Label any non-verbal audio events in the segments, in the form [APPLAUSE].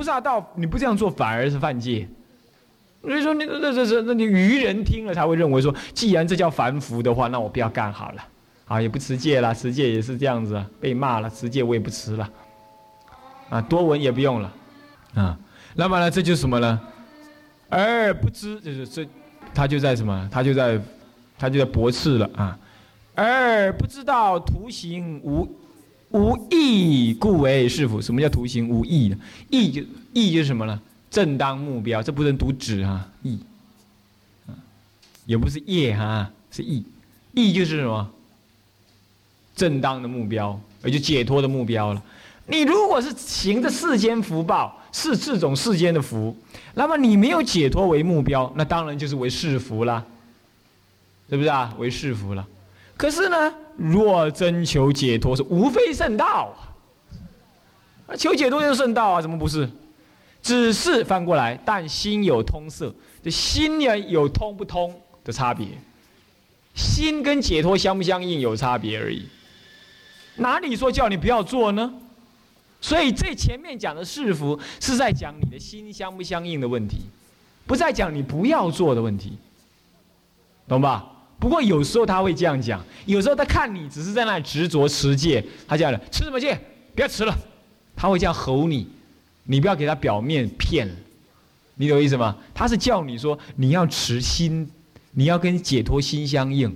菩萨道，你不这样做反而是犯戒。所以说，你那这这那你愚人听了才会认为说，既然这叫凡夫的话，那我不要干好了，啊，也不持戒了，持戒也是这样子，被骂了，持戒我也不持了，啊，多闻也不用了，啊，那么呢，这就是什么呢？而不知，就是这，他就在什么？他就在，他就在驳斥了啊，而不知道图形无无义，故为是否？什么叫图形无义呢？义就义就是什么呢？正当目标，这不能读止哈，义，也不是业哈，是义，义就是什么？正当的目标，也就解脱的目标了。你如果是行着世间福报，是这种世间的福，那么你没有解脱为目标，那当然就是为世福了，是不是啊？为世福了。可是呢，若真求解脱，是无非圣道啊，求解脱就是圣道啊，怎么不是？只是翻过来，但心有通色，这心呢有通不通的差别，心跟解脱相不相应有差别而已。哪里说叫你不要做呢？所以这前面讲的是福，是在讲你的心相不相应的问题，不在讲你不要做的问题，懂吧？不过有时候他会这样讲，有时候他看你只是在那执着持戒，他这样的吃什么戒？不要吃了，他会这样吼你。你不要给他表面骗，你懂意思吗？他是叫你说你要持心，你要跟解脱心相应，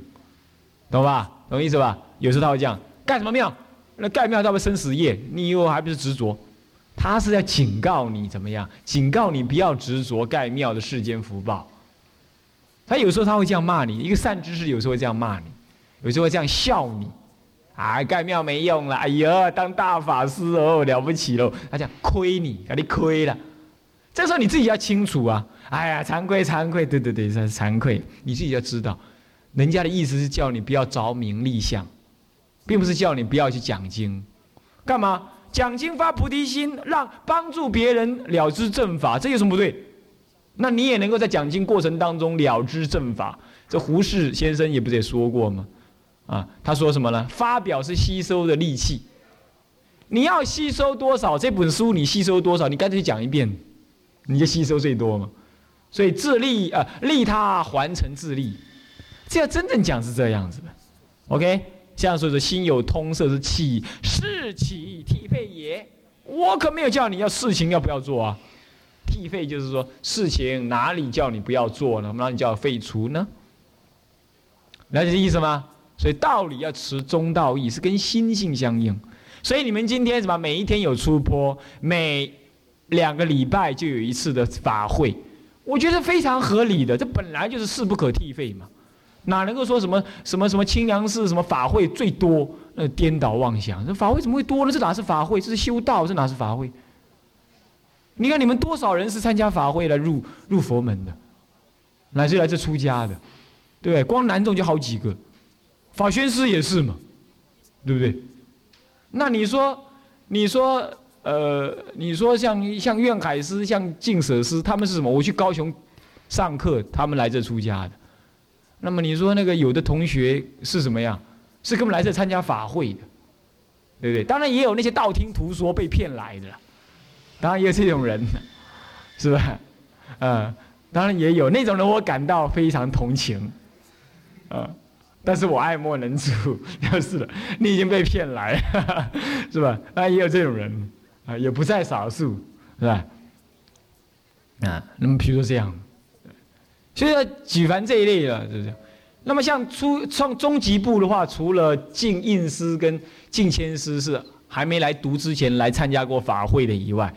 懂吧？懂意思吧？有时候他会这样干什么庙？那盖庙他会生死业，你以为还不是执着？他是在警告你怎么样？警告你不要执着盖庙的世间福报。他有时候他会这样骂你，一个善知识有时候会这样骂你，有时候会这样笑你。啊，盖庙没用了！哎呦，当大法师哦，了不起喽！他讲亏你，给你亏了。这时候你自己要清楚啊！哎呀，惭愧，惭愧，对对对，是惭愧。你自己要知道，人家的意思是叫你不要着名利相，并不是叫你不要去讲经。干嘛？讲经发菩提心，让帮助别人了知正法，这有什么不对？那你也能够在讲经过程当中了知正法。这胡适先生也不是也说过吗？啊，他说什么呢？发表是吸收的利器，你要吸收多少？这本书你吸收多少？你干脆讲一遍，你就吸收最多嘛。所以自利啊，利他还成自利，这要真正讲是这样子的。OK，像说的心有通色是气，事起替废也。我可没有叫你要事情要不要做啊？替废就是说事情哪里叫你不要做呢？我们让你叫废除呢？了解这意思吗？所以道理要持中道义，是跟心性相应。所以你们今天什么？每一天有出坡，每两个礼拜就有一次的法会，我觉得非常合理的。这本来就是势不可替废嘛，哪能够说什么什么什么清凉寺什么法会最多？那颠倒妄想，这法会怎么会多呢？这哪是法会？这是修道，这哪是法会？你看你们多少人是参加法会来入入佛门的，乃至来这出家的，对不对？光南众就好几个。法宣师也是嘛，对不对？那你说，你说，呃，你说像像愿海师、像净舍师，他们是什么？我去高雄上课，他们来这出家的。那么你说那个有的同学是什么样？是根本来这参加法会的，对不对？当然也有那些道听途说被骗来的，当然也有这种人，是吧？嗯，当然也有那种人，我感到非常同情，嗯。但是我爱莫能助，[LAUGHS] 就是了。你已经被骗来，[LAUGHS] 是吧？那，也有这种人，啊，也不在少数，是吧？啊，那么比如说这样，所以举凡这一类的，是不是？那么像初创中级部的话，除了净印师跟净谦师是还没来读之前来参加过法会的以外，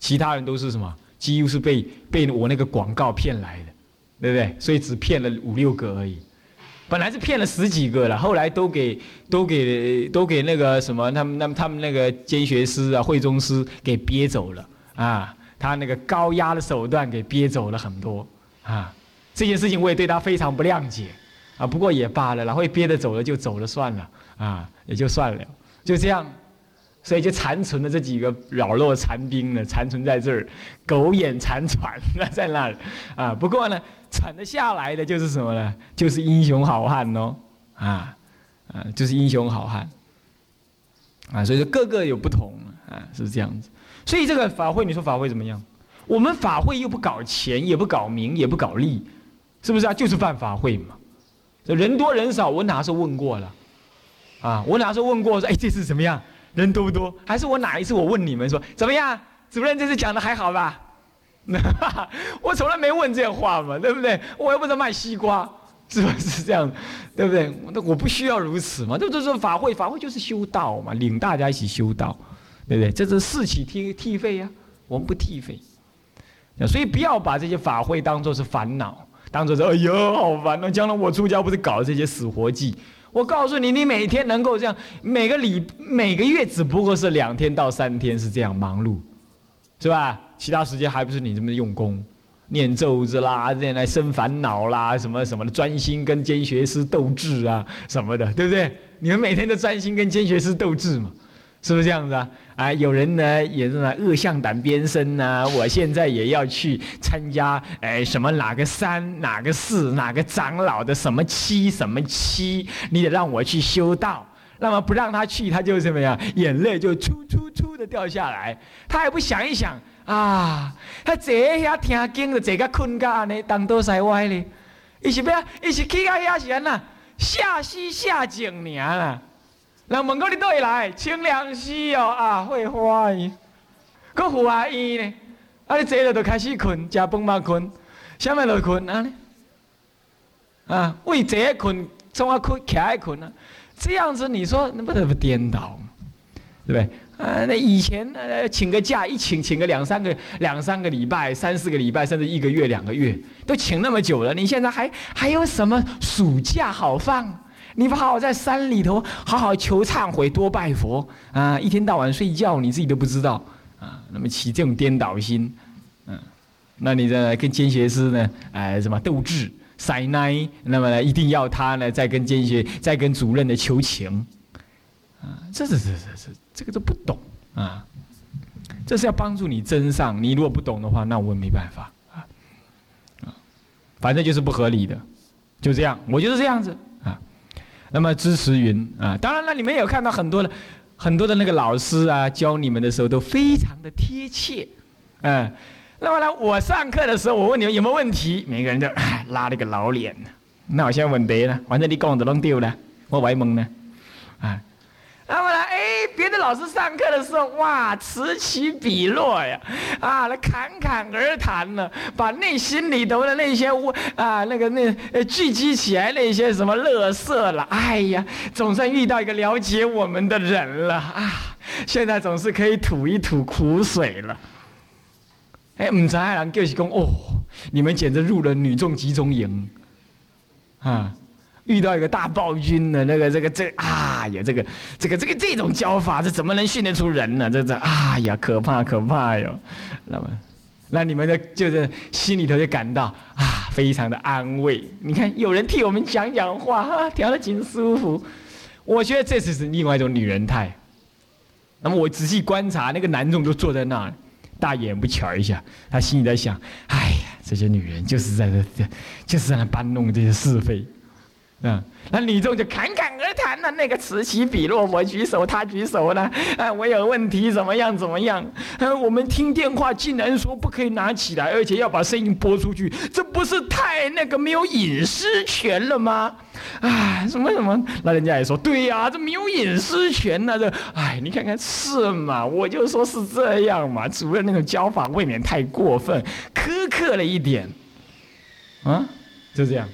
其他人都是什么？几乎是被被我那个广告骗来的，对不对？所以只骗了五六个而已。本来是骗了十几个了，后来都给都给都给那个什么，他们那么他们那个监学师啊、会中师给憋走了啊，他那个高压的手段给憋走了很多啊。这件事情我也对他非常不谅解啊，不过也罢了，然后憋得走了就走了算了啊，也就算了，就这样，所以就残存了这几个扰弱残兵呢，残存在这儿，苟延残喘在那儿啊。不过呢。传得下来的就是什么呢？就是英雄好汉哦，啊，啊，就是英雄好汉，啊，所以说各个有不同，啊，是这样子。所以这个法会，你说法会怎么样？我们法会又不搞钱，也不搞名，也不搞利，是不是啊？就是办法会嘛。这人多人少，我哪时候问过了？啊，我哪时候问过说，哎，这次怎么样？人多不多？还是我哪一次我问你们说怎么样？主任这次讲的还好吧？[LAUGHS] 我从来没问这话嘛，对不对？我又不是卖西瓜，是不是这样？对不对？那我不需要如此嘛？这就是法会，法会就是修道嘛，领大家一起修道，对不对？这是四起替替费呀，我们不替费。所以不要把这些法会当做是烦恼，当做是哎呦好烦呐！将来我出家不是搞这些死活计？我告诉你，你每天能够这样，每个礼每个月只不过是两天到三天是这样忙碌，是吧？其他时间还不是你这么用功，念咒子啦，这样来生烦恼啦，什么什么的，专心跟监学师斗智啊什么的，对不对？你们每天都专心跟监学师斗智嘛？是不是这样子啊？啊，有人呢也是呢恶向胆边生呐。我现在也要去参加，哎，什么哪个山、哪个寺、哪个长老的什么期、什么期，你得让我去修道。那么不让他去，他就怎么样？眼泪就出出出的掉下来。他也不想一想啊，他坐遐听经就，坐个困觉呢，东倒西歪呢。伊是要，伊是去到遐是安那下西下井尔啦。人问过你倒会来？清凉寺哦啊，会花伊，搁户外医呢？啊，你坐了就开始困，食饭嘛困，啥物都困啊？啊，为坐困，从啊困，起来困啊？这样子你说，那不得不颠倒？对不对？啊，那以前呃，请个假一请，请个两三个、两三个礼拜、三四个礼拜，甚至一个月、两个月，都请那么久了，你现在还 [LAUGHS] 还有什么暑假好放？你不好好在山里头好好求忏悔，多拜佛啊！一天到晚睡觉，你自己都不知道啊。那么起这种颠倒心，嗯，那你在跟监学师呢，哎，什么斗智塞奶？那么呢，一定要他呢再跟监学、再跟主任的求情这、这、这、这、这，这个都不懂啊！这是要帮助你真上，你如果不懂的话，那我也没办法啊啊！反正就是不合理的，就这样，我就是这样子啊。那么支持云啊，当然了，你们有看到很多的很多的那个老师啊，教你们的时候都非常的贴切，嗯。那么呢，我上课的时候，我问你们有没有问题，每个人就 [LAUGHS] 拉了个老脸。那我现在问别呢，反正你讲的都丢了，我外蒙呢，别的老师上课的时候，哇，此起彼落呀，啊，那侃侃而谈呢，把内心里头的那些污啊，那个那呃聚集起来那些什么乐色了，哎呀，总算遇到一个了解我们的人了啊，现在总是可以吐一吐苦水了。哎，唔知人就是讲哦，你们简直入了女众集中营，啊。遇到一个大暴君的那个这个这啊呀这个这个这个这种教法，这怎么能训练出人呢？这这啊呀可怕可怕哟！那么，那你们的就是心里头就感到啊非常的安慰。你看有人替我们讲讲话，哈，调的挺舒服。我觉得这次是另外一种女人态。那么我仔细观察，那个男众就坐在那儿，大眼不瞧一下，他心里在想：哎呀，这些女人就是在这，就是在那搬弄这些是非。嗯，那女众就侃侃而谈了，那个此起彼落，我举手，他举手了，啊，我有问题，怎么样，怎么样？啊，我们听电话竟然说不可以拿起来，而且要把声音播出去，这不是太那个没有隐私权了吗？啊，什么什么？那人家也说，对呀，这没有隐私权呢，这，哎，你看看是嘛？我就说是这样嘛，主任那种教法未免太过分，苛刻了一点，啊，就这样。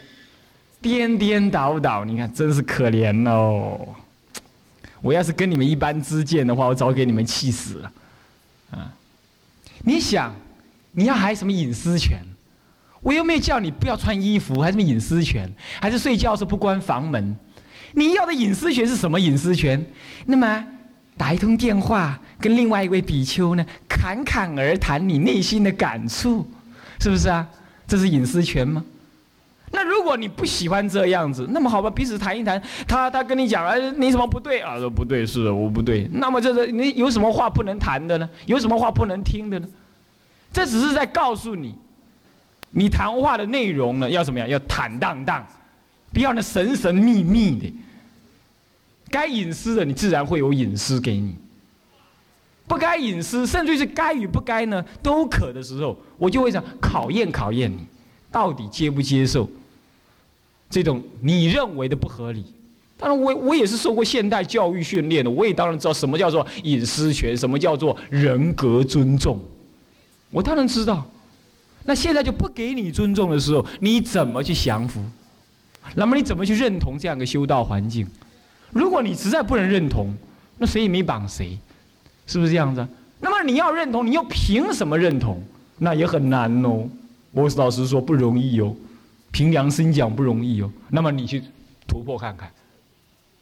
颠颠倒倒，你看真是可怜哦！我要是跟你们一般之见的话，我早给你们气死了。啊，你想，你要还什么隐私权？我又没有叫你不要穿衣服，还什么隐私权？还是睡觉时不关房门？你要的隐私权是什么隐私权？那么打一通电话跟另外一位比丘呢，侃侃而谈你内心的感触，是不是啊？这是隐私权吗？那如果你不喜欢这样子，那么好吧，彼此谈一谈。他他跟你讲，哎，你什么不对啊？说不对，是的，我不对。那么这是你有什么话不能谈的呢？有什么话不能听的呢？这只是在告诉你，你谈话的内容呢要怎么样？要坦荡荡，不要那神神秘秘的。该隐私的，你自然会有隐私给你。不该隐私，甚至是该与不该呢都可的时候，我就会想考验考验你，到底接不接受这种你认为的不合理。当然，我我也是受过现代教育训练的，我也当然知道什么叫做隐私权，什么叫做人格尊重，我当然知道。那现在就不给你尊重的时候，你怎么去降服？那么你怎么去认同这样一个修道环境？如果你实在不能认同，那谁也没绑谁，是不是这样子？那么你要认同，你又凭什么认同？那也很难哦。我老实说不容易哦，凭良心讲不容易哦。那么你去突破看看。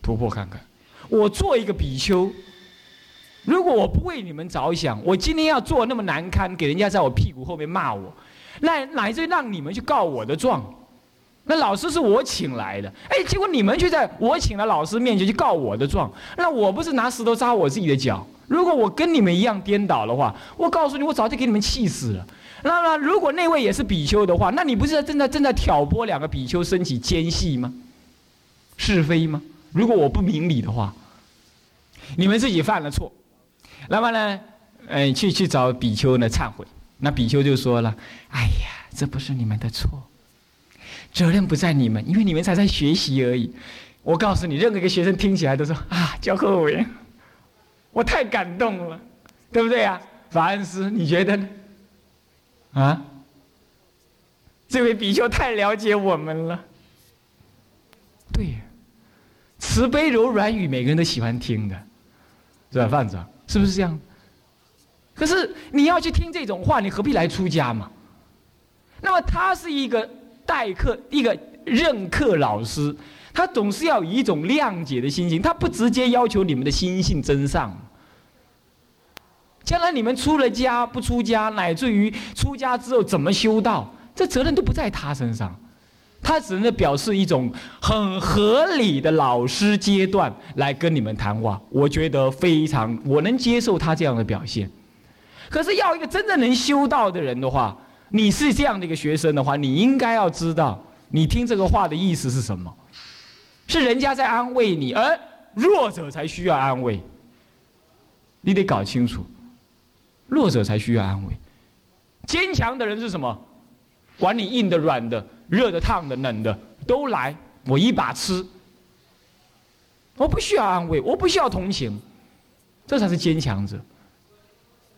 突破看看，我做一个比丘，如果我不为你们着想，我今天要做那么难堪，给人家在我屁股后面骂我，那乃至让你们去告我的状，那老师是我请来的，哎，结果你们却在我请了老师面前去告我的状，那我不是拿石头扎我自己的脚？如果我跟你们一样颠倒的话，我告诉你，我早就给你们气死了。那么，如果那位也是比丘的话，那你不是正在正在挑拨两个比丘升起奸细吗？是非吗？如果我不明理的话，你们自己犯了错，那么呢，嗯，去去找比丘呢忏悔。那比丘就说了：“哎呀，这不是你们的错，责任不在你们，因为你们才在学习而已。我告诉你，任何一个学生听起来都说啊，教课委，我太感动了，对不对啊？法恩斯，你觉得呢？啊，这位比丘太了解我们了，对。”慈悲柔软语，每个人都喜欢听的，是吧，范子？是不是这样？可是你要去听这种话，你何必来出家嘛？那么他是一个代课、一个任课老师，他总是要以一种谅解的心情，他不直接要求你们的心性真上。将来你们出了家不出家，乃至于出家之后怎么修道，这责任都不在他身上。他只能表示一种很合理的老师阶段来跟你们谈话，我觉得非常我能接受他这样的表现。可是要一个真正能修道的人的话，你是这样的一个学生的话，你应该要知道，你听这个话的意思是什么？是人家在安慰你，而弱者才需要安慰。你得搞清楚，弱者才需要安慰，坚强的人是什么？管你硬的软的。热的、烫的、冷的都来，我一把吃。我不需要安慰，我不需要同情，这才是坚强者。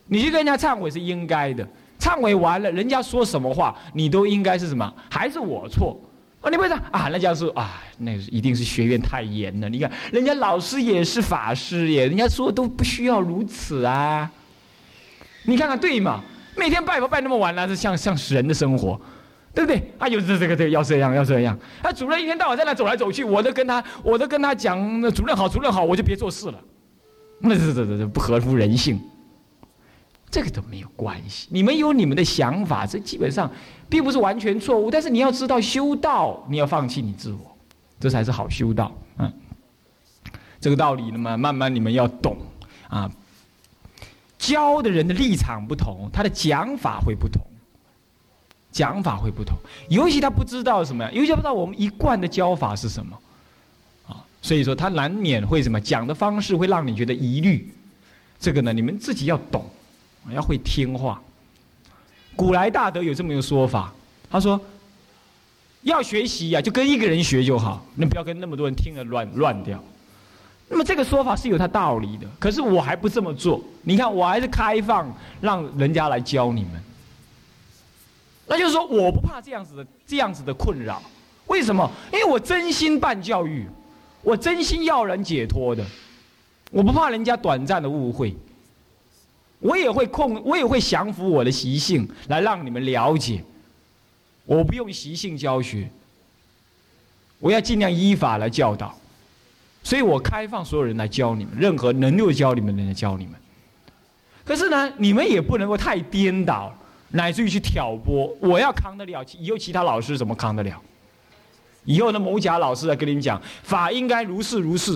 你去跟人家忏悔是应该的，忏悔完了，人家说什么话，你都应该是什么？还是我错？啊，你不会说啊？那家说啊，那一定是学院太严了。你看，人家老师也是法师耶，人家说都不需要如此啊。你看看对吗？每天拜佛拜那么晚那是像像人的生活。对不对？啊，有这这个这个要这样要这样。啊，主任一天到晚在那走来走去，我都跟他，我都跟他讲，主任好，主任好，我就别做事了。那这这这这不合乎人性，这个都没有关系。你们有你们的想法，这基本上并不是完全错误。但是你要知道，修道你要放弃你自我，这才是好修道。嗯，这个道理，那么慢慢你们要懂啊。教的人的立场不同，他的讲法会不同。讲法会不同，尤其他不知道什么呀，尤其不知道我们一贯的教法是什么，啊，所以说他难免会什么讲的方式会让你觉得疑虑，这个呢，你们自己要懂，要会听话。古来大德有这么一个说法，他说，要学习呀，就跟一个人学就好，那不要跟那么多人听了乱乱掉。那么这个说法是有它道理的，可是我还不这么做。你看，我还是开放让人家来教你们。那就是说，我不怕这样子的这样子的困扰，为什么？因为我真心办教育，我真心要人解脱的，我不怕人家短暂的误会，我也会控，我也会降服我的习性来让你们了解，我不用习性教学，我要尽量依法来教导，所以我开放所有人来教你们，任何能够教你们的人来教你们，可是呢，你们也不能够太颠倒。乃至于去挑拨，我要扛得了，以后其他老师怎么扛得了？以后的某甲老师来跟你们讲，法应该如是如是。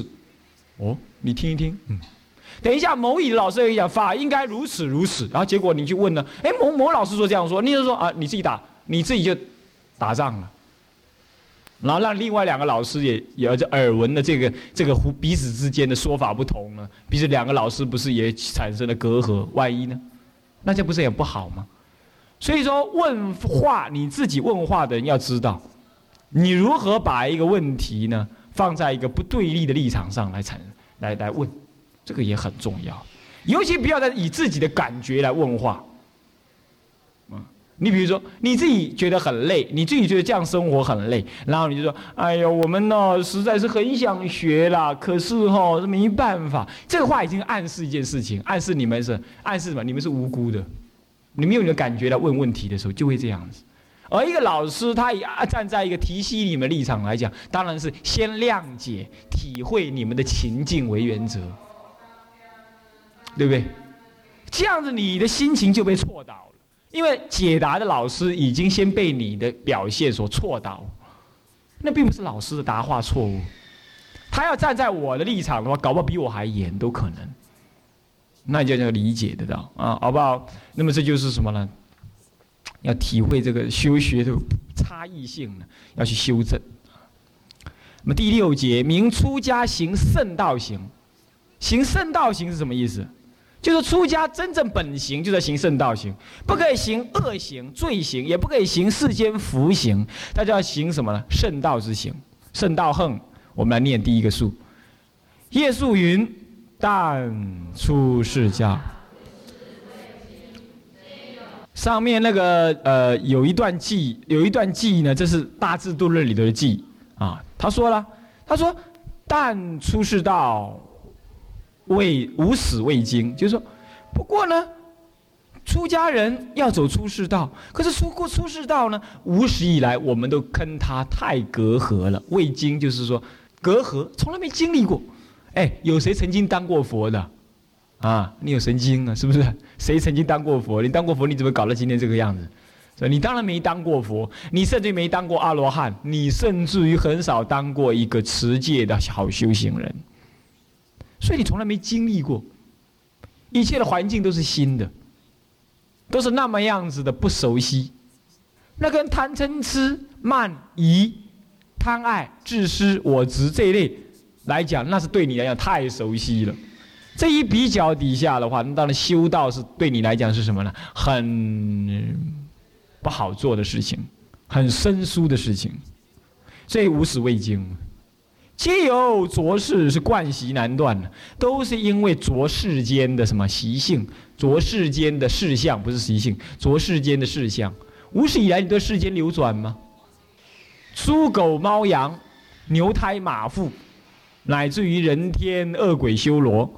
哦，你听一听，嗯。等一下，某乙老师跟你讲，法应该如此如此。然后结果你去问呢，哎，某某老师说这样说，你就说啊，你自己打，你自己就打仗了。然后让另外两个老师也也这耳闻的这个这个互彼此之间的说法不同呢，彼此两个老师不是也产生了隔阂？万一呢？那这不是也不好吗？所以说问话，你自己问话的人要知道，你如何把一个问题呢放在一个不对立的立场上来产来来问，这个也很重要。尤其不要再以自己的感觉来问话。你比如说，你自己觉得很累，你自己觉得这样生活很累，然后你就说：“哎呀，我们呢实在是很想学啦，可是哈没办法。”这个话已经暗示一件事情，暗示你们是暗示什么？你们是无辜的，你们用你的感觉来问问题的时候就会这样子。而一个老师，他以站在一个提携你们立场来讲，当然是先谅解、体会你们的情境为原则，对不对？这样子你的心情就被错倒。因为解答的老师已经先被你的表现所错导，那并不是老师的答话错误，他要站在我的立场的话，搞不好比我还严都可能，那就要理解得到啊，好不好？那么这就是什么呢？要体会这个修学的差异性呢，要去修正。那么第六节，明出家行圣道行，行圣道行是什么意思？就是出家真正本行，就在行圣道行，不可以行恶行、罪行，也不可以行世间福行，大家要行什么呢？圣道之行，圣道横。我们来念第一个数。叶素云：但出世家。上面那个呃，有一段记，有一段记呢，这是《大智度论》里头的记啊。他说了，他说：但出世道。未无始未经，就是说，不过呢，出家人要走出世道，可是出过出世道呢，无始以来我们都跟他太隔阂了。未经就是说，隔阂，从来没经历过。哎，有谁曾经当过佛的？啊，你有神经啊？是不是？谁曾经当过佛？你当过佛，你怎么搞到今天这个样子？你当然没当过佛，你甚至没当过阿罗汉，你甚至于很少当过一个持戒的好修行人。所以你从来没经历过，一切的环境都是新的，都是那么样子的不熟悉。那跟贪嗔痴慢疑、贪爱、自私、我执这一类来讲，那是对你来讲太熟悉了。这一比较底下的话，那当然修道是对你来讲是什么呢？很不好做的事情，很生疏的事情。所以无始未经。皆由浊世是惯习难断的，都是因为浊世间的什么习性，浊世间的事项不是习性，浊世间的事项。无始以来，你对世间流转吗？猪狗猫羊、牛胎马腹，乃至于人天恶鬼修罗，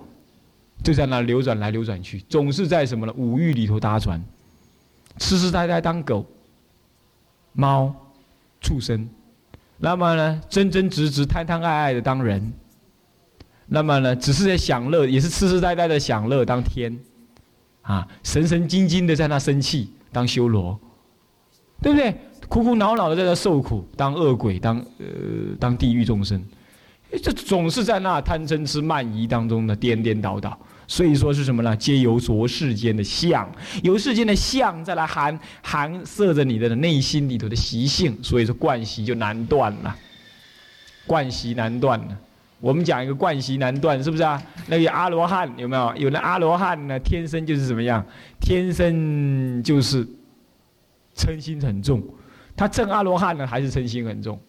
就在那流转来流转去，总是在什么呢？五欲里头搭船，痴痴呆呆当狗、猫、畜生。那么呢，真真直直、贪贪爱爱的当人；那么呢，只是在享乐，也是痴痴呆呆的享乐当天，啊，神神经经的在那生气当修罗，对不对？苦苦恼恼的在那受苦当恶鬼，当呃当地狱众生，这总是在那贪嗔痴慢疑当中的颠颠倒倒。所以说是什么呢？皆由着世间的相，由世间的相再来含含摄着你的内心里头的习性，所以说惯习就难断了。惯习难断了。我们讲一个惯习难断，是不是啊？那个阿罗汉有没有？有的阿罗汉呢，天生就是怎么样？天生就是嗔心很重。他正阿罗汉呢，还是嗔心很重？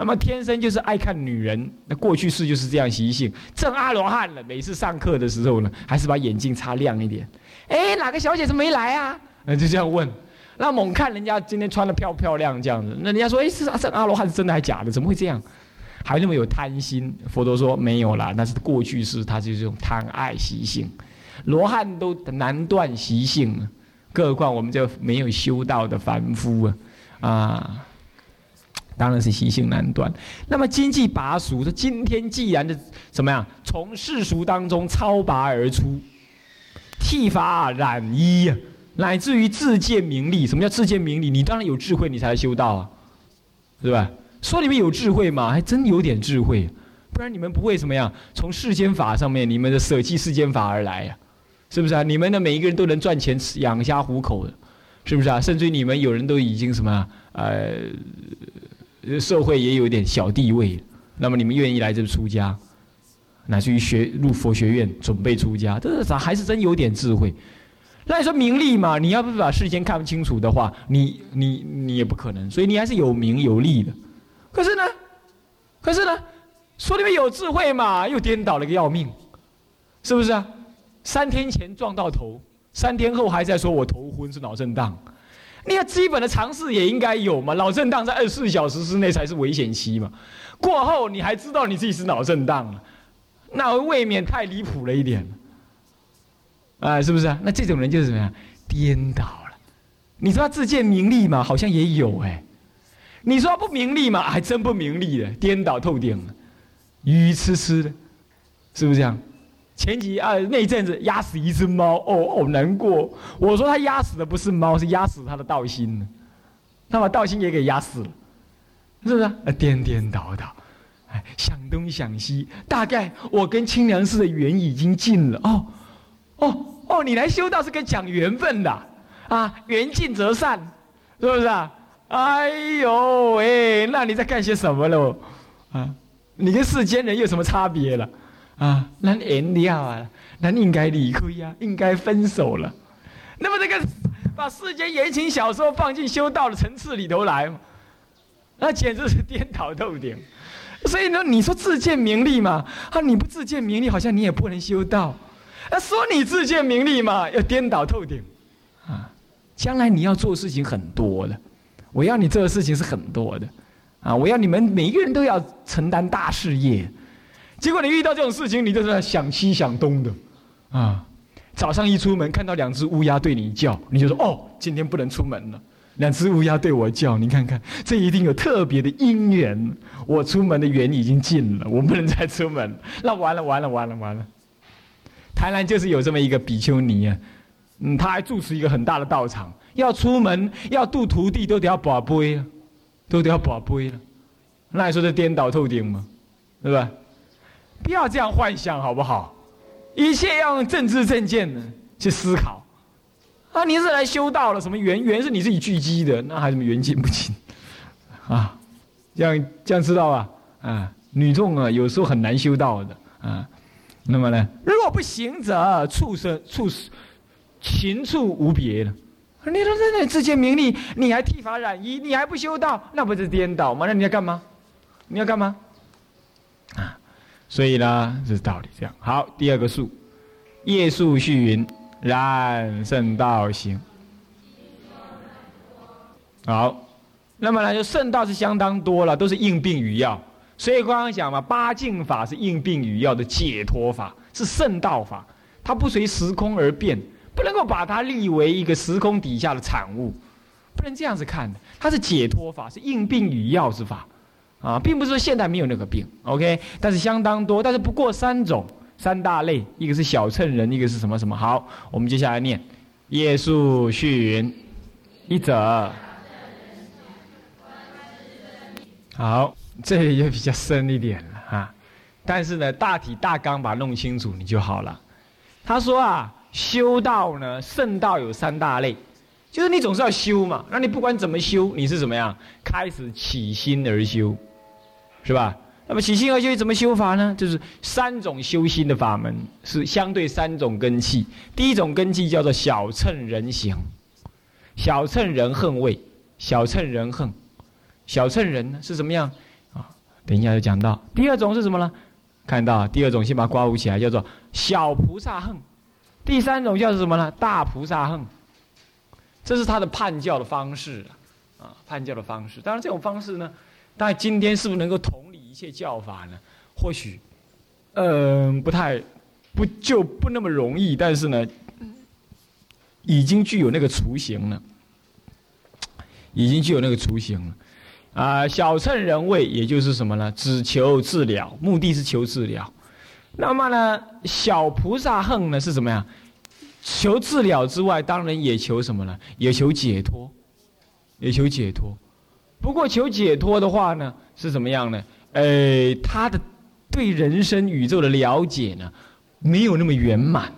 那么天生就是爱看女人，那过去式就是这样习性。正阿罗汉了，每次上课的时候呢，还是把眼镜擦亮一点。哎，哪个小姐怎么没来啊？[LAUGHS] 那就这样问。那猛看人家今天穿的漂不漂亮这样子，那人家说，哎，是正阿罗汉是真的还假的？怎么会这样？还那么有贪心？佛陀说没有啦，那是过去式，他就是这种贪爱习性。罗汉都难断习性，更何况我们这没有修道的凡夫啊，啊。当然是习性难断。那么经济拔俗，说今天既然的怎么样，从世俗当中超拔而出，剃发染衣，乃至于自见名利。什么叫自见名利？你当然有智慧，你才来修道啊，是吧？说你们有智慧嘛，还真有点智慧，不然你们不会怎么样？从世间法上面，你们的舍弃世间法而来呀，是不是啊？你们的每一个人都能赚钱养家糊口的，是不是啊？甚至于你们有人都已经什么呃。社会也有点小地位，那么你们愿意来这出家，乃至于学入佛学院准备出家，这咋还是真有点智慧。那你说名利嘛，你要不把事先看不清楚的话，你你你也不可能，所以你还是有名有利的。可是呢，可是呢，说你们有智慧嘛，又颠倒了个要命，是不是啊？三天前撞到头，三天后还在说我头昏是脑震荡。你要基本的常识也应该有嘛，脑震荡在二十四小时之内才是危险期嘛，过后你还知道你自己是脑震荡了，那未免太离谱了一点，啊，是不是啊？那这种人就是怎么样，颠倒了。你说他自见名利嘛，好像也有哎。你说他不名利嘛，还真不名利的，颠倒透顶了，愚痴痴的，是不是这样？前几啊那一阵子压死一只猫哦，好难过。我说他压死的不是猫，是压死他的道心。他把道心也给压死了，是不是？啊，颠颠倒倒，哎，想东想西。大概我跟清凉寺的缘已经尽了哦，哦哦，你来修道是跟讲缘分的啊，缘尽则散，是不是啊？哎呦喂，那你在干些什么喽？啊，你跟世间人有什么差别了？啊，那原谅啊，那应该离开呀，应该分手了。那么这个把世间言情小说放进修道的层次里头来，那简直是颠倒透顶。所以呢，你说自见名利嘛？啊，你不自见名利，好像你也不能修道。啊，说你自见名利嘛，要颠倒透顶。啊，将来你要做事情很多的，我要你做的事情是很多的。啊，我要你们每一个人都要承担大事业。结果你遇到这种事情，你就是想西想东的，啊，早上一出门看到两只乌鸦对你叫，你就说哦，今天不能出门了。两只乌鸦对我叫，你看看，这一定有特别的因缘。我出门的缘已经尽了，我不能再出门，那完了完了完了完了。台南就是有这么一个比丘尼啊，嗯，他还住持一个很大的道场，要出门要度徒弟都得要把杯了，都得要把杯了，那你说这颠倒透顶吗？对吧？不要这样幻想，好不好？一切要用政治正见的去思考。啊，你是来修道了？什么缘？缘是你自己聚集的，那还什么缘尽不尽？啊，这样这样知道吧？啊，女众啊，有时候很难修道的啊。那么呢，若不行者，畜生畜禽畜无别了。你说在那自见名利，你还剃发染衣，你还不修道，那不是颠倒吗？那你要干嘛？你要干嘛？所以呢，是道理这样。好，第二个数，夜宿续云，然圣道行。好，那么呢，就圣道是相当多了，都是应病与药。所以刚刚讲嘛，八境法是应病与药的解脱法，是圣道法，它不随时空而变，不能够把它立为一个时空底下的产物，不能这样子看的。它是解脱法，是应病与药之法。啊，并不是说现代没有那个病，OK，但是相当多，但是不过三种三大类，一个是小乘人，一个是什么什么。好，我们接下来念，夜宿续云，一者。好，这里就比较深一点了啊，但是呢，大体大纲把它弄清楚你就好了。他说啊，修道呢，圣道有三大类，就是你总是要修嘛，那你不管怎么修，你是怎么样，开始起心而修。是吧？那么起心而修怎么修法呢？就是三种修心的法门，是相对三种根器。第一种根器叫做小乘人行，小乘人恨位，小乘人恨，小乘人呢是什么样啊？等一下就讲到。第二种是什么呢？看到第二种先把刮舞起来，叫做小菩萨恨。第三种叫做什么呢？大菩萨恨。这是他的判教的方式啊，判教的方式。当然这种方式呢。但今天是不是能够统理一切教法呢？或许，嗯，不太，不就不那么容易。但是呢，已经具有那个雏形了，已经具有那个雏形了。啊，小乘人位，也就是什么呢？只求治疗，目的是求治疗。那么呢，小菩萨恨呢是什么呀？求治疗之外，当然也求什么呢？也求解脱，也求解脱。不过求解脱的话呢，是怎么样呢？呃，他的对人生宇宙的了解呢，没有那么圆满，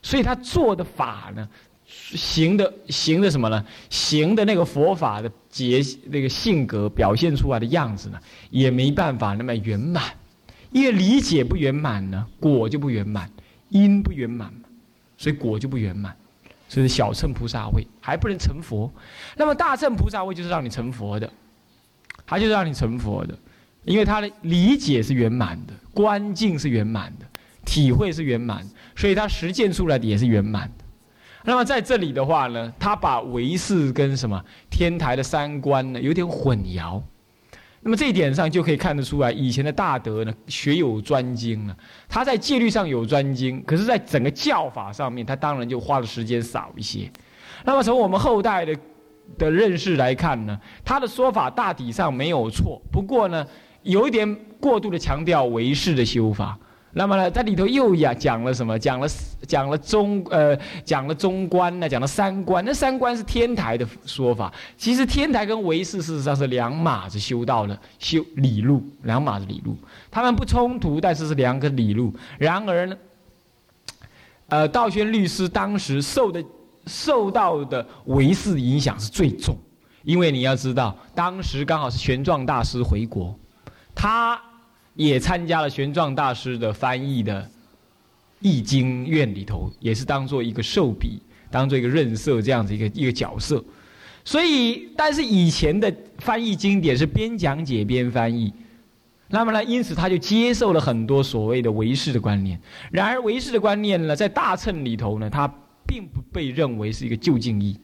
所以他做的法呢，行的行的什么呢？行的那个佛法的结那个性格表现出来的样子呢，也没办法那么圆满，因为理解不圆满呢，果就不圆满，因不圆满所以果就不圆满。是小乘菩萨位还不能成佛，那么大乘菩萨位就是让你成佛的，他就是让你成佛的，因为他的理解是圆满的，观境是圆满的，体会是圆满，所以他实践出来的也是圆满的。那么在这里的话呢，他把唯识跟什么天台的三观呢有点混淆。那么这一点上就可以看得出来，以前的大德呢学有专精啊，他在戒律上有专精，可是在整个教法上面，他当然就花的时间少一些。那么从我们后代的的认识来看呢，他的说法大体上没有错，不过呢，有一点过度的强调唯识的修法。那么呢，在里头又呀讲了什么？讲了讲了中呃，讲了中观呢，讲了三观。那三观是天台的说法，其实天台跟唯识事实上是两码子修道的修理路，两码子理路，他们不冲突，但是是两个理路。然而呢，呃，道宣律师当时受的受到的唯识影响是最重，因为你要知道，当时刚好是玄奘大师回国，他。也参加了玄奘大师的翻译的《易经院》里头，也是当做一个受笔，当做一个润色这样子一个一个角色。所以，但是以前的翻译经典是边讲解边翻译，那么呢，因此他就接受了很多所谓的唯识的观念。然而，唯识的观念呢，在大乘里头呢，它并不被认为是一个就近义。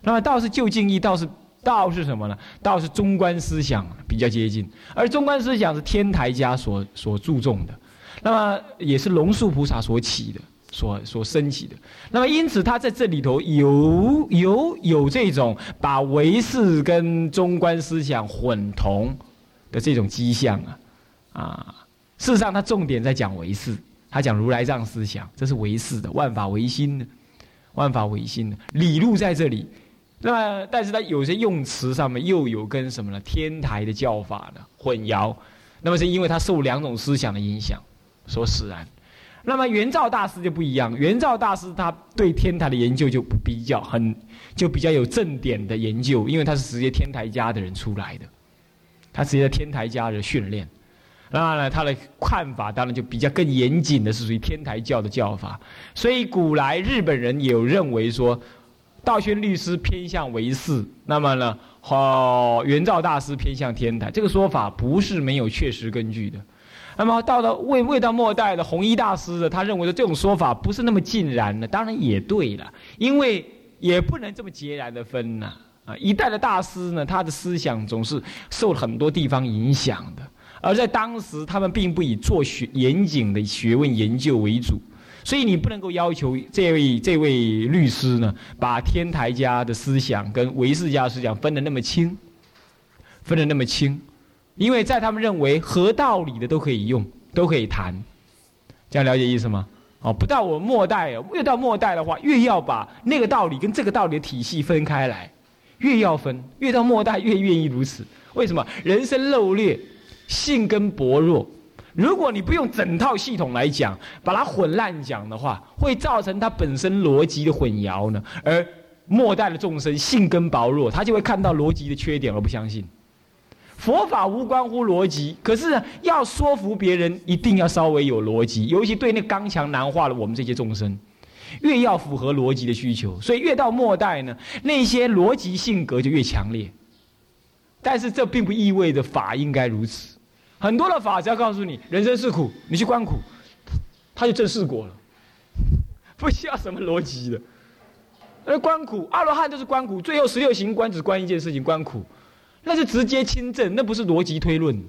那么，倒是就近义，倒是。道是什么呢？道是中观思想比较接近，而中观思想是天台家所所注重的，那么也是龙树菩萨所起的，所所升起的。那么因此他在这里头有有有这种把唯识跟中观思想混同的这种迹象啊啊！事实上他重点在讲唯识，他讲如来藏思想，这是唯识的，万法唯心的，万法唯心的理路在这里。那么，但是它有些用词上面又有跟什么呢？天台的教法呢混淆。那么是因为它受两种思想的影响所使然。那么元照大师就不一样，元照大师他对天台的研究就比较很，就比较有正点的研究，因为他是直接天台家的人出来的，他直接天台家的训练。那么呢，他的看法当然就比较更严谨的，是属于天台教的教法。所以古来日本人有认为说。道宣律师偏向唯识，那么呢，哦，元照大师偏向天台，这个说法不是没有确实根据的。那么到了未未到末代的弘一大师的，他认为的这种说法不是那么尽然的，当然也对了，因为也不能这么截然的分呐。啊，一代的大师呢，他的思想总是受很多地方影响的，而在当时他们并不以做学严谨的学问研究为主。所以你不能够要求这位这位律师呢，把天台家的思想跟唯识家思想分得那么清，分得那么清，因为在他们认为合道理的都可以用，都可以谈，这样了解意思吗？哦，不到我末代，越到末代的话，越要把那个道理跟这个道理的体系分开来，越要分，越到末代越愿意如此。为什么？人生漏劣，性根薄弱。如果你不用整套系统来讲，把它混乱讲的话，会造成它本身逻辑的混淆呢。而末代的众生性根薄弱，他就会看到逻辑的缺点而不相信。佛法无关乎逻辑，可是要说服别人，一定要稍微有逻辑，尤其对那刚强难化的我们这些众生，越要符合逻辑的需求，所以越到末代呢，那些逻辑性格就越强烈。但是这并不意味着法应该如此。很多的法只要告诉你人生是苦，你去观苦，他就证世果了，[LAUGHS] 不需要什么逻辑的。而观苦，阿罗汉就是观苦，最后十六行观只观一件事情，观苦，那是直接亲证，那不是逻辑推论。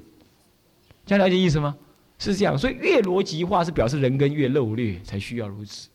这样了解意思吗？是这样，所以越逻辑化是表示人根越漏略，才需要如此。